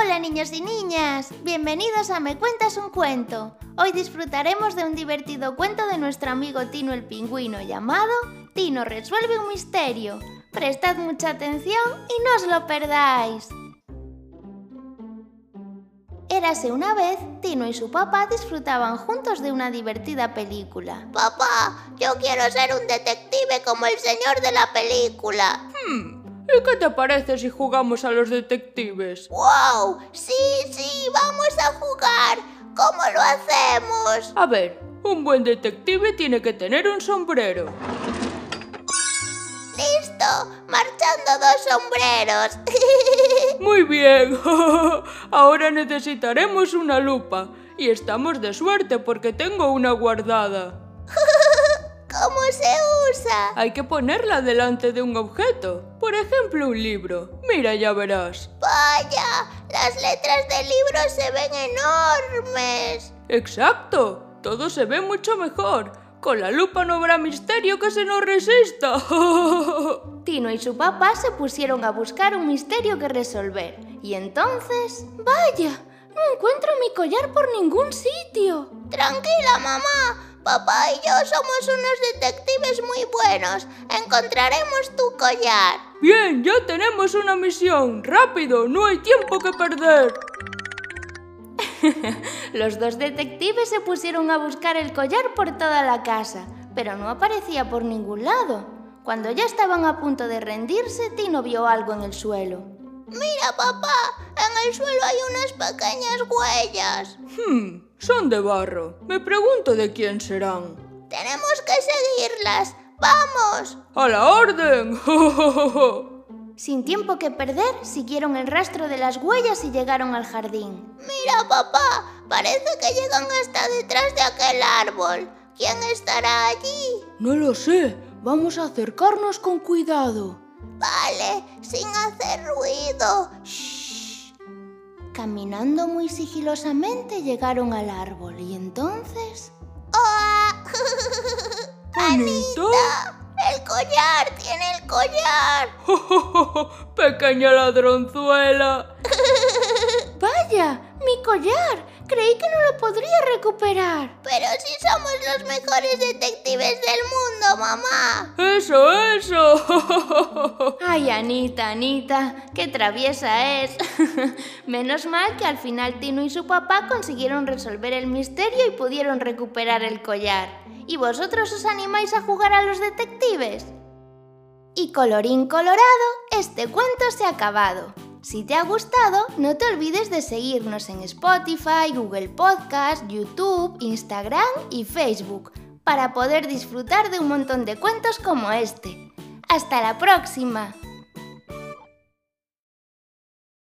Hola niños y niñas, bienvenidos a Me Cuentas un Cuento. Hoy disfrutaremos de un divertido cuento de nuestro amigo Tino el Pingüino llamado Tino resuelve un misterio. Prestad mucha atención y no os lo perdáis. Érase una vez, Tino y su papá disfrutaban juntos de una divertida película. Papá, yo quiero ser un detective como el señor de la película. Hmm, ¿Y qué te parece si jugamos a los detectives? ¡Wow! Sí, sí, vamos a jugar. ¿Cómo lo hacemos? A ver, un buen detective tiene que tener un sombrero. ¡Listo! Marchando dos sombreros. Muy bien. Ahora necesitaremos una lupa. Y estamos de suerte porque tengo una guardada. ¿Cómo se usa? Hay que ponerla delante de un objeto. Por ejemplo, un libro. Mira, ya verás. Vaya, las letras del libro se ven enormes. Exacto. Todo se ve mucho mejor. Con la lupa no habrá misterio que se nos resista. Tino y su papá se pusieron a buscar un misterio que resolver. Y entonces... ¡Vaya! No encuentro mi collar por ningún sitio. Tranquila, mamá. Papá y yo somos unos detectives muy buenos. Encontraremos tu collar. Bien, ya tenemos una misión. Rápido, no hay tiempo que perder. Los dos detectives se pusieron a buscar el collar por toda la casa, pero no aparecía por ningún lado. Cuando ya estaban a punto de rendirse, Tino vio algo en el suelo. Mira, papá, en el suelo hay unas pequeñas huellas. Hmm, son de barro. Me pregunto de quién serán. Tenemos que seguirlas. ¡Vamos! ¡A la orden! Sin tiempo que perder, siguieron el rastro de las huellas y llegaron al jardín. Mira, papá, parece que llegan hasta detrás de aquel árbol. ¿Quién estará allí? No lo sé. Vamos a acercarnos con cuidado. Vale, sin hacer ruido. Shh. Caminando muy sigilosamente llegaron al árbol y entonces... ¡Oh! ¡Anita! ¡El collar! ¡Tiene el collar! ¡Pequeña ladronzuela! ¡Vaya! ¡Mi collar! Creí que no lo podría recuperar. Pero si somos los mejores detectives del mundo, mamá. ¡Eso, eso! Anita, Anita, qué traviesa es. Menos mal que al final Tino y su papá consiguieron resolver el misterio y pudieron recuperar el collar. ¿Y vosotros os animáis a jugar a los detectives? Y colorín colorado, este cuento se ha acabado. Si te ha gustado, no te olvides de seguirnos en Spotify, Google Podcast, YouTube, Instagram y Facebook para poder disfrutar de un montón de cuentos como este. ¡Hasta la próxima!